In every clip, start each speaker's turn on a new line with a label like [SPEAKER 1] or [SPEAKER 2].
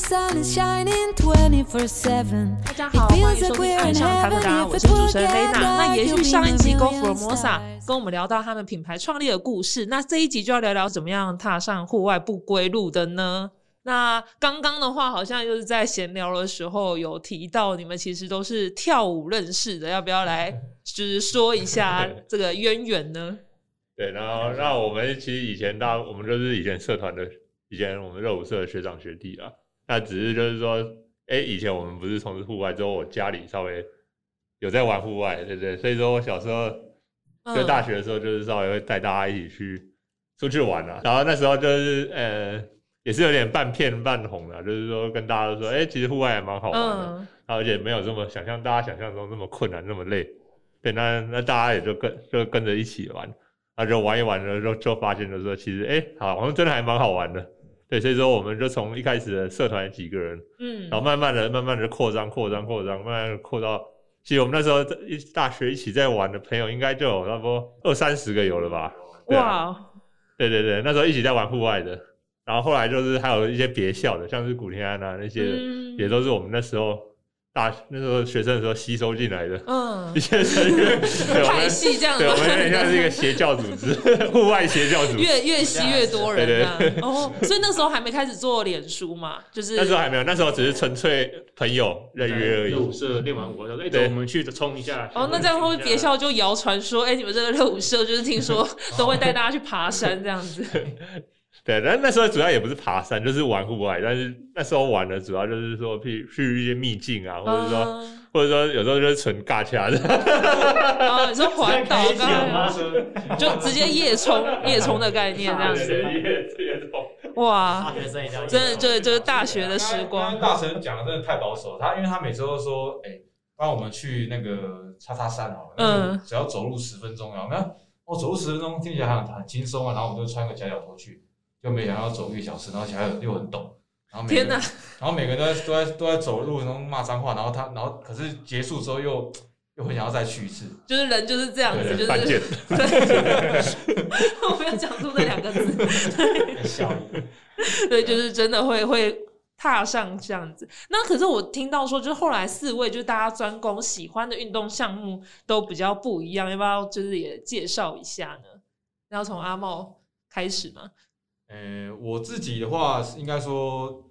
[SPEAKER 1] 大家好，欢迎收听《爱上塔克达》，我是主持人雷娜。那延续上一集 Go Formosa 跟我们聊到他们品牌创立的故事，那这一集就要聊聊怎么样踏上户外不归路的呢？那刚刚的话，好像就是在闲聊的时候有提到，你们其实都是跳舞认识的，要不要来就是说一下 这个渊源呢？
[SPEAKER 2] 对，然后那我们其实以前大，我们就是以前社团的，以前我们热舞社的学长学弟啊。那只是就是说，哎，以前我们不是从事户外，之后我家里稍微有在玩户外，对不对？所以说我小时候就大学的时候，就是稍微会带大家一起去出去玩啊。然后那时候就是呃，也是有点半骗半哄的，就是说跟大家都说，哎，其实户外还蛮好玩的，而且没有这么想象大家想象中那么困难，那么累。对，那那大家也就跟就跟着一起玩。那就玩一玩的时候就发现就说，其实哎，好像真的还蛮好玩的。对，所以说我们就从一开始的社团几个人，嗯，然后慢慢的、慢慢的扩张、扩张、扩张，慢慢扩到，其实我们那时候一大学一起在玩的朋友，应该就有差不多二三十个有了吧？哇！对对对，那时候一起在玩户外的，然后后来就是还有一些别校的，像是古天安啊那些，也都是我们那时候。大那时候学生的时候吸收进来的，嗯，一些成员
[SPEAKER 1] 派系这样，
[SPEAKER 2] 对，我们有点像是一个邪教组织，户外邪教组织，
[SPEAKER 1] 越越吸越多人，对对。哦，所以那时候还没开始做脸书嘛，就是
[SPEAKER 2] 那时候还没有，那时候只是纯粹朋友认约而已。
[SPEAKER 3] 舞社练完舞，哎，对，我们去冲一下。
[SPEAKER 1] 哦，那这样会不会别校就谣传说，哎，你们这个热舞社就是听说 都会带大家去爬山这样子？
[SPEAKER 2] 对，但那时候主要也不是爬山，就是玩户外。但是那时候玩的主要就是说去去一些秘境啊，或者说或者说有时候就是纯尬掐的。
[SPEAKER 1] 啊，你说环岛吗就直接夜冲夜冲的概念这样子。夜夜冲哇，真的就就是大学的时光。
[SPEAKER 4] 大神讲的真的太保守，他因为他每次都说，哎，帮我们去那个叉叉山哦，嗯，只要走路十分钟啊，没有，我走路十分钟听起来很很轻松啊，然后我们就穿个夹脚拖去。就没想到走一个小时，然后小孩又很陡，然后天哪！然后每个人都在都在都在走路，然后骂脏话，然后他然后可是结束之后又又很想要再去一次，
[SPEAKER 1] 就是人就是这样子，就是。我没有讲出那两个字。对，就是真的会会踏上这样子。那可是我听到说，就是后来四位就大家专攻喜欢的运动项目都比较不一样，要不要就是也介绍一下呢？要从阿茂开始吗？
[SPEAKER 4] 呃，我自己的话，应该说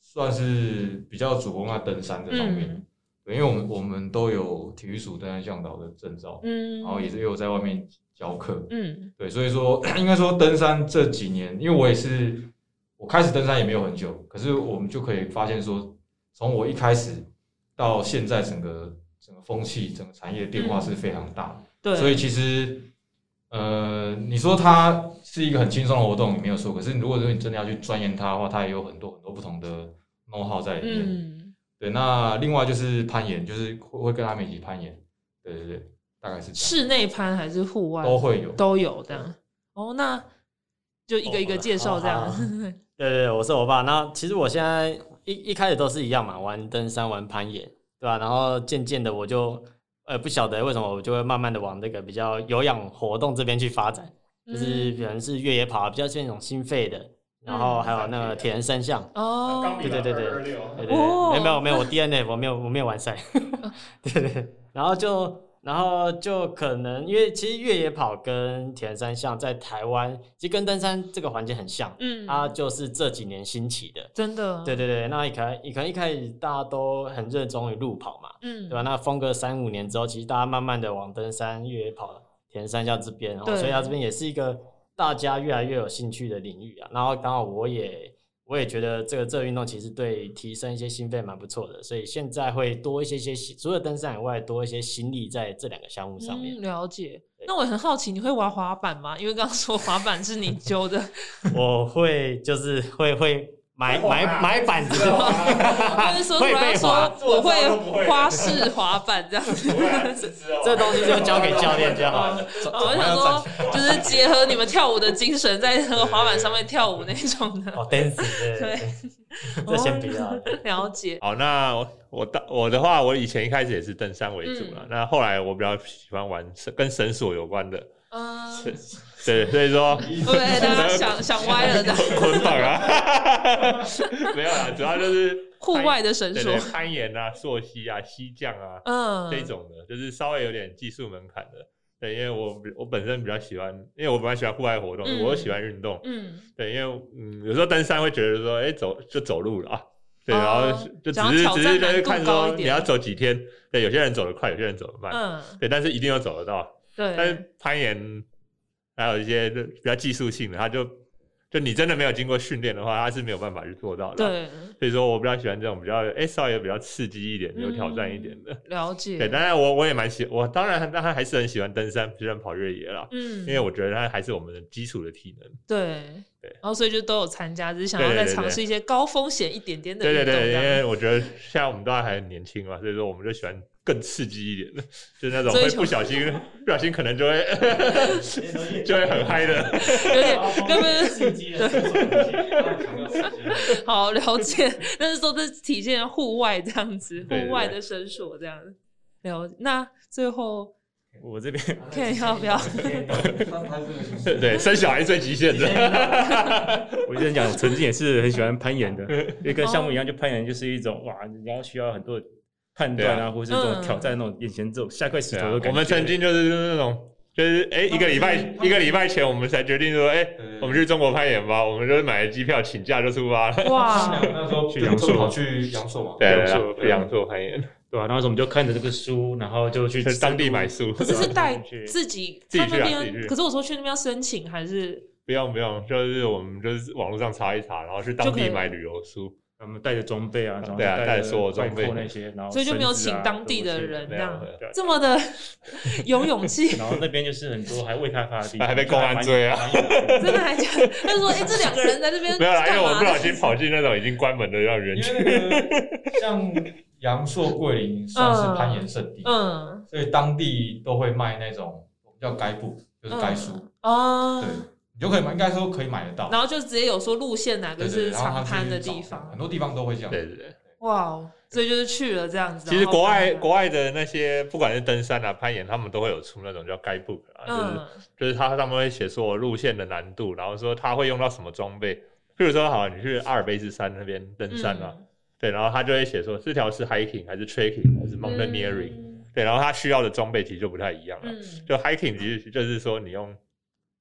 [SPEAKER 4] 算是比较主攻在登山这方面，对，因为我们我们都有体育署登山向导的证照，嗯，然后也是有在外面教课，嗯，对，所以说 应该说登山这几年，因为我也是我开始登山也没有很久，可是我们就可以发现说，从我一开始到现在，整个整个风气、整个产业变化是非常大，
[SPEAKER 1] 对，
[SPEAKER 4] 所以其实。呃，你说它是一个很轻松的活动，你没有错。可是如果说你真的要去钻研它的话，它也有很多很多不同的 know how 在里面。嗯，对。那另外就是攀岩，就是会会跟他们一起攀岩。对对对，大概是
[SPEAKER 1] 室内攀还是户外
[SPEAKER 4] 都会有，
[SPEAKER 1] 都有的。哦，那就一个一个介绍这样。
[SPEAKER 5] 对对，我是我爸。那其实我现在一一开始都是一样嘛，玩登山，玩攀岩，对吧？然后渐渐的我就。呃，不晓得为什么我就会慢慢的往那个比较有氧活动这边去发展，就是可能是越野跑，比较像那种心肺的，然后还有那个铁人三项。哦，对对对对，对对对，没有没有没有，我 D N F 我没有我没有完赛，对对，然后就。然后就可能，因为其实越野跑跟铁人三项在台湾，其实跟登山这个环境很像，嗯，它就是这几年兴起的，
[SPEAKER 1] 真的，
[SPEAKER 5] 对对对。那可能，可能一开始大家都很热衷于路跑嘛，嗯，对吧？那风格三五年之后，其实大家慢慢的往登山、越野跑、铁人三项这边，然后所以它这边也是一个大家越来越有兴趣的领域啊。然后刚好我也。我也觉得这个这个运动其实对提升一些心肺蛮不错的，所以现在会多一些些，除了登山以外，多一些心力在这两个项目上面。
[SPEAKER 1] 了解。那我很好奇，你会玩滑板吗？因为刚刚说滑板是你揪的。
[SPEAKER 5] 我会，就是会会。买买买板子，
[SPEAKER 1] 就是说突然说我会花式滑板这样。子，
[SPEAKER 5] 这东西就交给教练就好。了。
[SPEAKER 1] 我想说，就是结合你们跳舞的精神，在那个滑板上面跳舞那种的。
[SPEAKER 5] 哦，dance，对，这先不要
[SPEAKER 1] 了解。
[SPEAKER 2] 好，那我我的我的话，我以前一开始也是登山为主了，那后来我比较喜欢玩跟绳索有关的。嗯，对，所以说
[SPEAKER 1] 对大家想想歪了的
[SPEAKER 2] 捆绑啊，没有啦，主要就是
[SPEAKER 1] 户外的绳索，
[SPEAKER 2] 攀岩啊、溯溪啊、溪降啊，
[SPEAKER 1] 嗯，
[SPEAKER 2] 这种的，就是稍微有点技术门槛的。对，因为我我本身比较喜欢，因为我本来喜欢户外活动，我又喜欢运动，
[SPEAKER 1] 嗯，
[SPEAKER 2] 对，因为嗯，有时候登山会觉得说，哎，走就走路了啊，对，然后就只是只是就是看说你要走几天，对，有些人走得快，有些人走得慢，嗯，对，但是一定要走得到，
[SPEAKER 1] 对，
[SPEAKER 2] 但是攀岩还有一些比较技术性的，他就。就你真的没有经过训练的话，他是没有办法去做到的。
[SPEAKER 1] 对，
[SPEAKER 2] 所以说我比较喜欢这种比较哎稍微比较刺激一点、有挑战一点的。
[SPEAKER 1] 了解。
[SPEAKER 2] 对，当然我我也蛮喜，我当然当然还是很喜欢登山，喜欢跑越野啦。嗯。因为我觉得它还是我们的基础的体能。
[SPEAKER 1] 对对。然后所以就都有参加，只是想要再尝试一些高风险一点点的。
[SPEAKER 2] 对对对，因为我觉得现在我们都还很年轻嘛，所以说我们就喜欢。更刺激一点的，就是那种会不小心，不小心可能就会 就会很嗨的，
[SPEAKER 1] 有点根本刺激的。好了解，但是说这体现户外这样子，户外的绳索这样子。了，那最后
[SPEAKER 3] 我这边
[SPEAKER 1] 看要不要？
[SPEAKER 2] 对对，生小孩最极限的。
[SPEAKER 3] 我跟你讲，曾经也是很喜欢攀岩的，因为跟项目一样，就攀岩就是一种哇，你要需要很多。判断啊，或者是这种挑战那种眼前这种下块石头的感觉。
[SPEAKER 2] 我们曾经就是那种，就是哎，一个礼拜一个礼拜前，我们才决定说，哎，我们去中国攀岩吧。我们就是买了机票，请假就出发了。
[SPEAKER 4] 哇，那时候去阳朔，去阳朔嘛，
[SPEAKER 2] 对，去阳朔攀岩。
[SPEAKER 3] 对吧？然后我们就看着这个书，然后就去
[SPEAKER 2] 当地买书。
[SPEAKER 1] 可是是带自己
[SPEAKER 2] 自己去啊？自己去。
[SPEAKER 1] 可是我说去那边要申请还是？
[SPEAKER 2] 不用不用，就是我们就是网络上查一查，然后去当地买旅游书。
[SPEAKER 3] 他们带着装备啊，
[SPEAKER 2] 对啊，带
[SPEAKER 3] 着
[SPEAKER 2] 所有装备
[SPEAKER 3] 那些，然后
[SPEAKER 1] 所以就没有请当地的人这样，这么的 有勇气。
[SPEAKER 3] 然后那边就是很多还未开发的地方，
[SPEAKER 2] 还被公安追啊，
[SPEAKER 1] 真的还讲？他说：“哎，这两个人在这边
[SPEAKER 2] 没有啦，因为我不小心跑进那种已经关门的让人群。
[SPEAKER 4] 像阳朔桂林算是攀岩圣地，嗯，所以当地都会卖那种叫该布，就是该书哦，对。”就可以买，应该说可以买得到。
[SPEAKER 1] 然后就直接有说路线哪个是长攀的地方，
[SPEAKER 4] 很多地方都会这样。
[SPEAKER 2] 对对对。
[SPEAKER 1] 哇，所以就是去了这样子。
[SPEAKER 2] 其实国外国外的那些不管是登山啊、攀岩，他们都会有出那种叫 guidebook 啊，就是就是他上面会写说路线的难度，然后说他会用到什么装备。譬如说，好，你去阿尔卑斯山那边登山啊，对，然后他就会写说这条是 hiking 还是 trekking 还是 mountaineering，对，然后他需要的装备其实就不太一样了。就 hiking 其实就是说你用。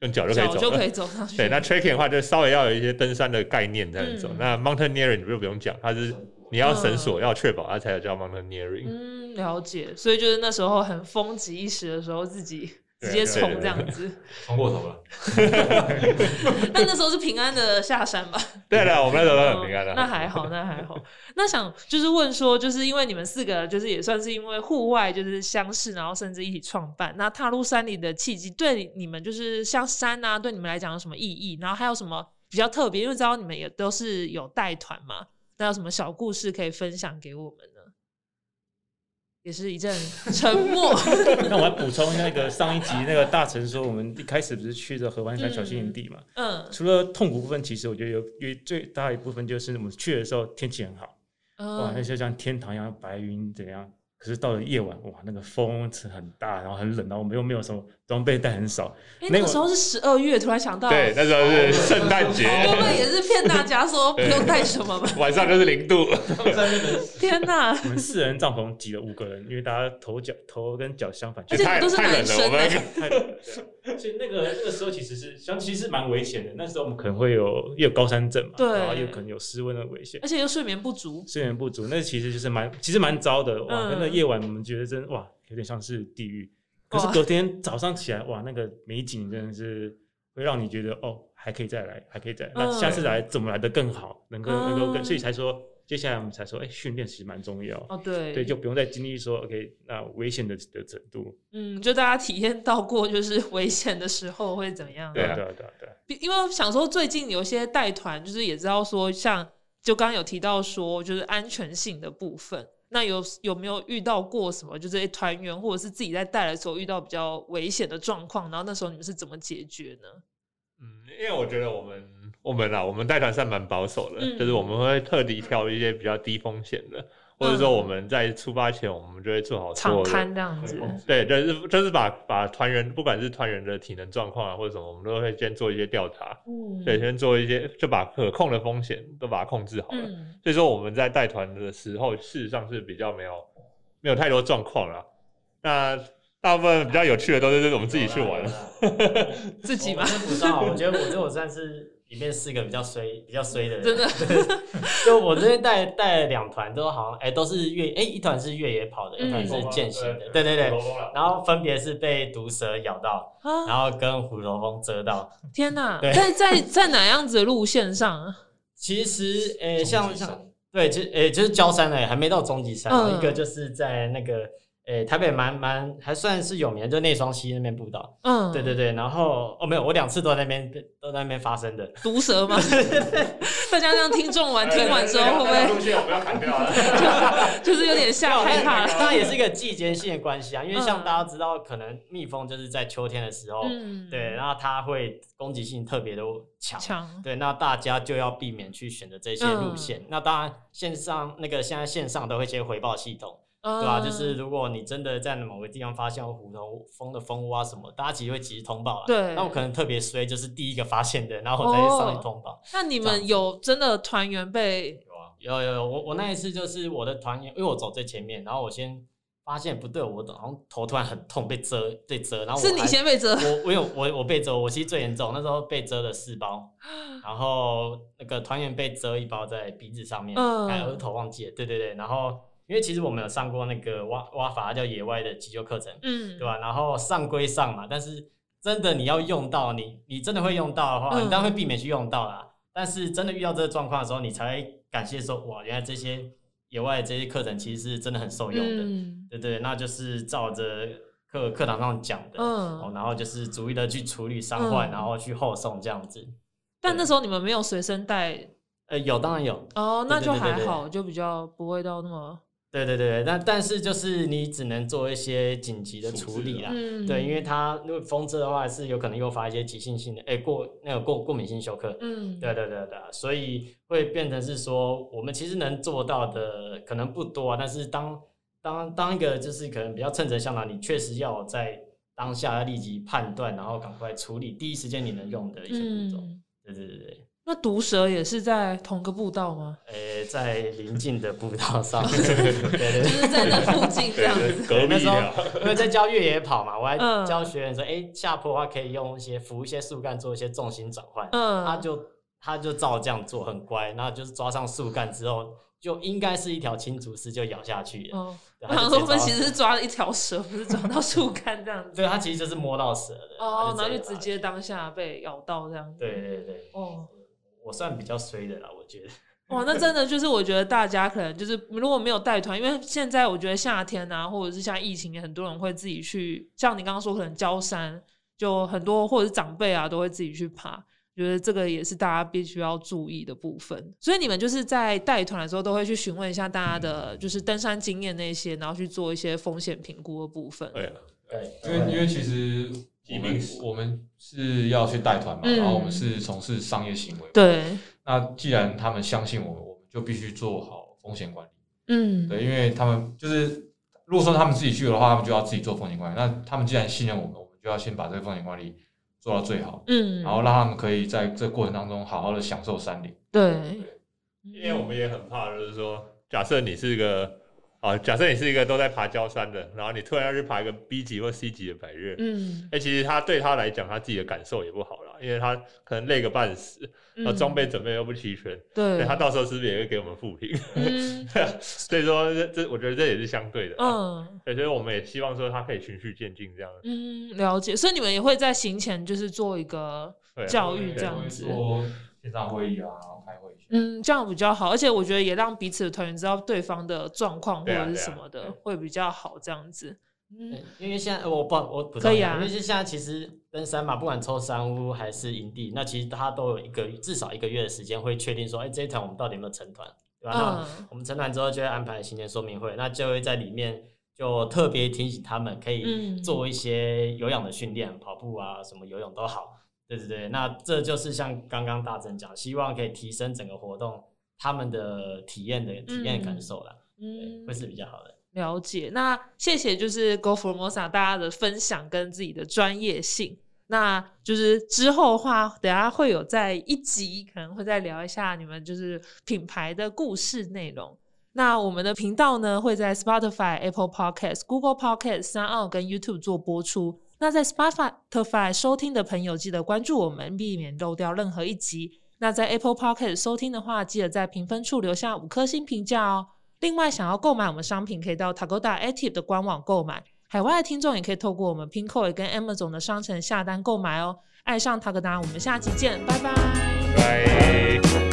[SPEAKER 2] 用脚就可以走，
[SPEAKER 1] 就可以走上去。
[SPEAKER 2] 对，那 trekking 的话，就稍微要有一些登山的概念才能走。那 mountaineering 你就不用讲，它是你要绳索，要确保它才有叫 mountaineering。
[SPEAKER 1] 嗯，了解。所以就是那时候很风靡一时的时候，自己。直接冲这样子，
[SPEAKER 4] 冲过头了。
[SPEAKER 1] 那那时候是平安的下山吧？
[SPEAKER 2] 对的，我们那时候都很平安的。
[SPEAKER 1] 那还好，那还好。那想就是问说，就是因为你们四个，就是也算是因为户外就是相识，然后甚至一起创办。那踏入山里的契机，对你们就是像山啊，对你们来讲有什么意义？然后还有什么比较特别？因为知道你们也都是有带团嘛，那有什么小故事可以分享给我们呢？也是一阵沉默。
[SPEAKER 3] 那我来补充那个上一集那个大臣说，我们一开始不是去的河湾山小心营地嘛？嗯。除了痛苦部分，其实我觉得有有最大一部分就是我们去的时候天气很好，哇，那就像天堂一样白云怎样。可是到了夜晚，哇，那个风是很大，然后很冷，然后我们又没有什么装备带很少。
[SPEAKER 1] 哎，那个时候是十二月，突然想到，
[SPEAKER 2] 对，那时候是圣诞节。
[SPEAKER 1] 我们也是骗大家说不用带什么嘛。
[SPEAKER 2] 晚上就是零度。
[SPEAKER 1] 天哪！
[SPEAKER 3] 我们四人帐篷挤了五个人，因为大家头脚头跟脚相反，
[SPEAKER 1] 而且都是男生。
[SPEAKER 3] 太冷了。所以那个那个时候其实是，像其实蛮危险的。那时候我们可能会有又有高山症嘛，
[SPEAKER 1] 对，
[SPEAKER 3] 然后又可能有失温的危险，
[SPEAKER 1] 而且又睡眠不足。
[SPEAKER 3] 睡眠不足，那其实就是蛮其实蛮糟的哇！那夜晚我们觉得真哇，有点像是地狱。可是隔天早上起来，哇，那个美景真的是 会让你觉得哦，还可以再来，还可以再来。那下次来怎么来的更好？能够能够更，所以才说。接下来我们才说，哎，训练其实蛮重要
[SPEAKER 1] 哦。对，
[SPEAKER 3] 对，就不用再经历说，OK，那危险的的程度。
[SPEAKER 1] 嗯，就大家体验到过，就是危险的时候会怎么样？
[SPEAKER 3] 对对对
[SPEAKER 1] 对。因为想说，最近有些带团，就是也知道说，像就刚刚有提到说，就是安全性的部分。那有有没有遇到过什么？就是团员或者是自己在带的时候遇到比较危险的状况，然后那时候你们是怎么解决呢？
[SPEAKER 2] 嗯，因为我觉得我们。我们啊，我们带团算蛮保守的，就是我们会特地挑一些比较低风险的，或者说我们在出发前，我们就会做好
[SPEAKER 1] 场刊这样子。
[SPEAKER 2] 对，就是就是把把团员，不管是团员的体能状况啊，或者什么，我们都会先做一些调查。嗯，对，先做一些，就把可控的风险都把它控制好了。所以说我们在带团的时候，事实上是比较没有没有太多状况了。那大部分比较有趣的都是我们自己去玩，
[SPEAKER 1] 自己吗？
[SPEAKER 5] 我觉得我觉得我算是。里面四个比较衰、比较衰的人，
[SPEAKER 1] 真的。
[SPEAKER 5] 就我这边带带两团，都好像哎，都是越哎，一团是越野跑的，一团是健行的，对对对。然后分别是被毒蛇咬到，然后跟虎头蜂蛰到。
[SPEAKER 1] 天哪！在在在哪样子的路线上？
[SPEAKER 5] 其实诶，像像对，就诶就是焦山诶，还没到终极山。一个就是在那个。诶，台北蛮蛮还算是有名，就内双溪那边步道。嗯，对对对，然后哦没有，我两次都在那边都在那边发生的。
[SPEAKER 1] 毒蛇吗？大家让听众完听完之后会不会？
[SPEAKER 2] 路线我不要砍掉了。
[SPEAKER 1] 就是有点吓害怕。
[SPEAKER 5] 当然也是一个季节性的关系啊，因为像大家知道，可能蜜蜂就是在秋天的时候，对，然后它会攻击性特别的强。强。对，那大家就要避免去选择这些路线。那当然线上那个现在线上都会接回报系统。对吧？就是如果你真的在某个地方发现虎头蜂的蜂窝啊什么，大家其实会及时通报了。
[SPEAKER 1] 对，
[SPEAKER 5] 那我可能特别衰，就是第一个发现的，然后我再上去通报。
[SPEAKER 1] 那你们有真的团员被？
[SPEAKER 5] 有啊，有有有。我我那一次就是我的团员，因为我走最前面，然后我先发现不对，我好像头突然很痛，被蛰被蛰，然后
[SPEAKER 1] 是你先被蛰。
[SPEAKER 5] 我我有我我被蛰，我其实最严重，那时候被蛰了四包，然后那个团员被蛰一包在鼻子上面，还额头忘记了。对对对，然后。因为其实我们有上过那个挖挖法叫野外的急救课程，嗯，对吧？然后上归上嘛，但是真的你要用到你，你真的会用到的话，你当然会避免去用到啦。但是真的遇到这个状况的时候，你才会感谢说，哇，原来这些野外这些课程其实是真的很受用的，对对？那就是照着课课堂上讲的，嗯，然后就是逐一的去处理伤患，然后去后送这样子。
[SPEAKER 1] 但那时候你们没有随身带？
[SPEAKER 5] 呃，有，当然有。
[SPEAKER 1] 哦，那就还好，就比较不会到那么。
[SPEAKER 5] 对对对，但但是就是你只能做一些紧急的处理啦，对，因为它如果风车的话是有可能诱发一些急性性的，哎过那个过过敏性休克，嗯，对对对对，所以会变成是说我们其实能做到的可能不多啊，但是当当当一个就是可能比较称职向导，你确实要在当下要立即判断，然后赶快处理，第一时间你能用的一些步骤，对对对对。
[SPEAKER 1] 那毒蛇也是在同个步道吗？
[SPEAKER 5] 呃，在邻近的步道上，就
[SPEAKER 1] 是在那附近这样子。
[SPEAKER 5] 那时候因为在教越野跑嘛，我还教学员说，哎，下坡的话可以用一些扶一些树干做一些重心转换。嗯，他就他就照这样做，很乖。然后就是抓上树干之后，就应该是一条青竹丝就咬下去了。哦，
[SPEAKER 1] 我想说，我们其实是抓了一条蛇，不是抓到树干这样子。
[SPEAKER 5] 对，他其实就是摸到蛇的。哦，
[SPEAKER 1] 然后就直接当下被咬到这样子。
[SPEAKER 5] 对对对。哦。我算比较衰的啦，我觉得。
[SPEAKER 1] 哇，那真的就是我觉得大家可能就是如果没有带团，因为现在我觉得夏天啊，或者是像疫情，很多人会自己去，像你刚刚说可能焦山，就很多或者是长辈啊都会自己去爬，觉得这个也是大家必须要注意的部分。所以你们就是在带团的时候都会去询问一下大家的，就是登山经验那些，然后去做一些风险评估的部分。
[SPEAKER 4] 对，对，因为因为其实。我们我们是要去带团嘛，然后我们是从事商业行为。
[SPEAKER 1] 对。
[SPEAKER 4] 那既然他们相信我们，我们就必须做好风险管理。嗯。对，因为他们就是，如果说他们自己去的话，他们就要自己做风险管理。那他们既然信任我们，我们就要先把这个风险管理做到最好。嗯。然后让他们可以在这过程当中好好的享受山林。
[SPEAKER 1] 对。
[SPEAKER 2] 因为我们也很怕，就是说，假设你是一个。啊，假设你是一个都在爬焦山的，然后你突然要去爬一个 B 级或 C 级的百日，嗯，哎，其实他对他来讲，他自己的感受也不好了，因为他可能累个半死，然后装备准备又不齐全，
[SPEAKER 1] 对，
[SPEAKER 2] 他到时候是不是也会给我们负评？所以说这这，我觉得这也是相对的，嗯，所以我们也希望说他可以循序渐进这样。
[SPEAKER 1] 嗯，了解。所以你们也会在行前就是做一个教育这样子，
[SPEAKER 4] 线上会议啊。
[SPEAKER 1] 开会嗯，这样比较好，而且我觉得也让彼此的团员知道对方的状况或者是什么的，会比较好。这样子，
[SPEAKER 5] 嗯，因为现在我不我不可以啊，因为现在其实登山嘛，不管抽山屋还是营地，那其实他都有一个至少一个月的时间会确定说，哎，这一团我们到底有没有成团，对吧？那我们成团之后就会安排行前说明会，那就会在里面就特别提醒他们可以做一些有氧的训练，跑步啊，什么游泳都好。对对对，那这就是像刚刚大正讲，希望可以提升整个活动他们的体验的体验感受啦。嗯，会是比较好的。
[SPEAKER 1] 了解，那谢谢就是 Go Formosa 大家的分享跟自己的专业性。那就是之后的话，等下会有在一集可能会再聊一下你们就是品牌的故事内容。那我们的频道呢会在 Spotify、Apple Podcast、Google Podcast、三奥跟 YouTube 做播出。那在 Spotify 收听的朋友记得关注我们，避免漏掉任何一集。那在 Apple Podcast 收听的话，记得在评分处留下五颗星评价哦。另外，想要购买我们商品，可以到 Tagoda Active 的官网购买。海外的听众也可以透过我们 p i n k o 跟 Amazon 的商城下单购买哦。爱上 Tagoda，我们下期见，拜拜。
[SPEAKER 2] 拜。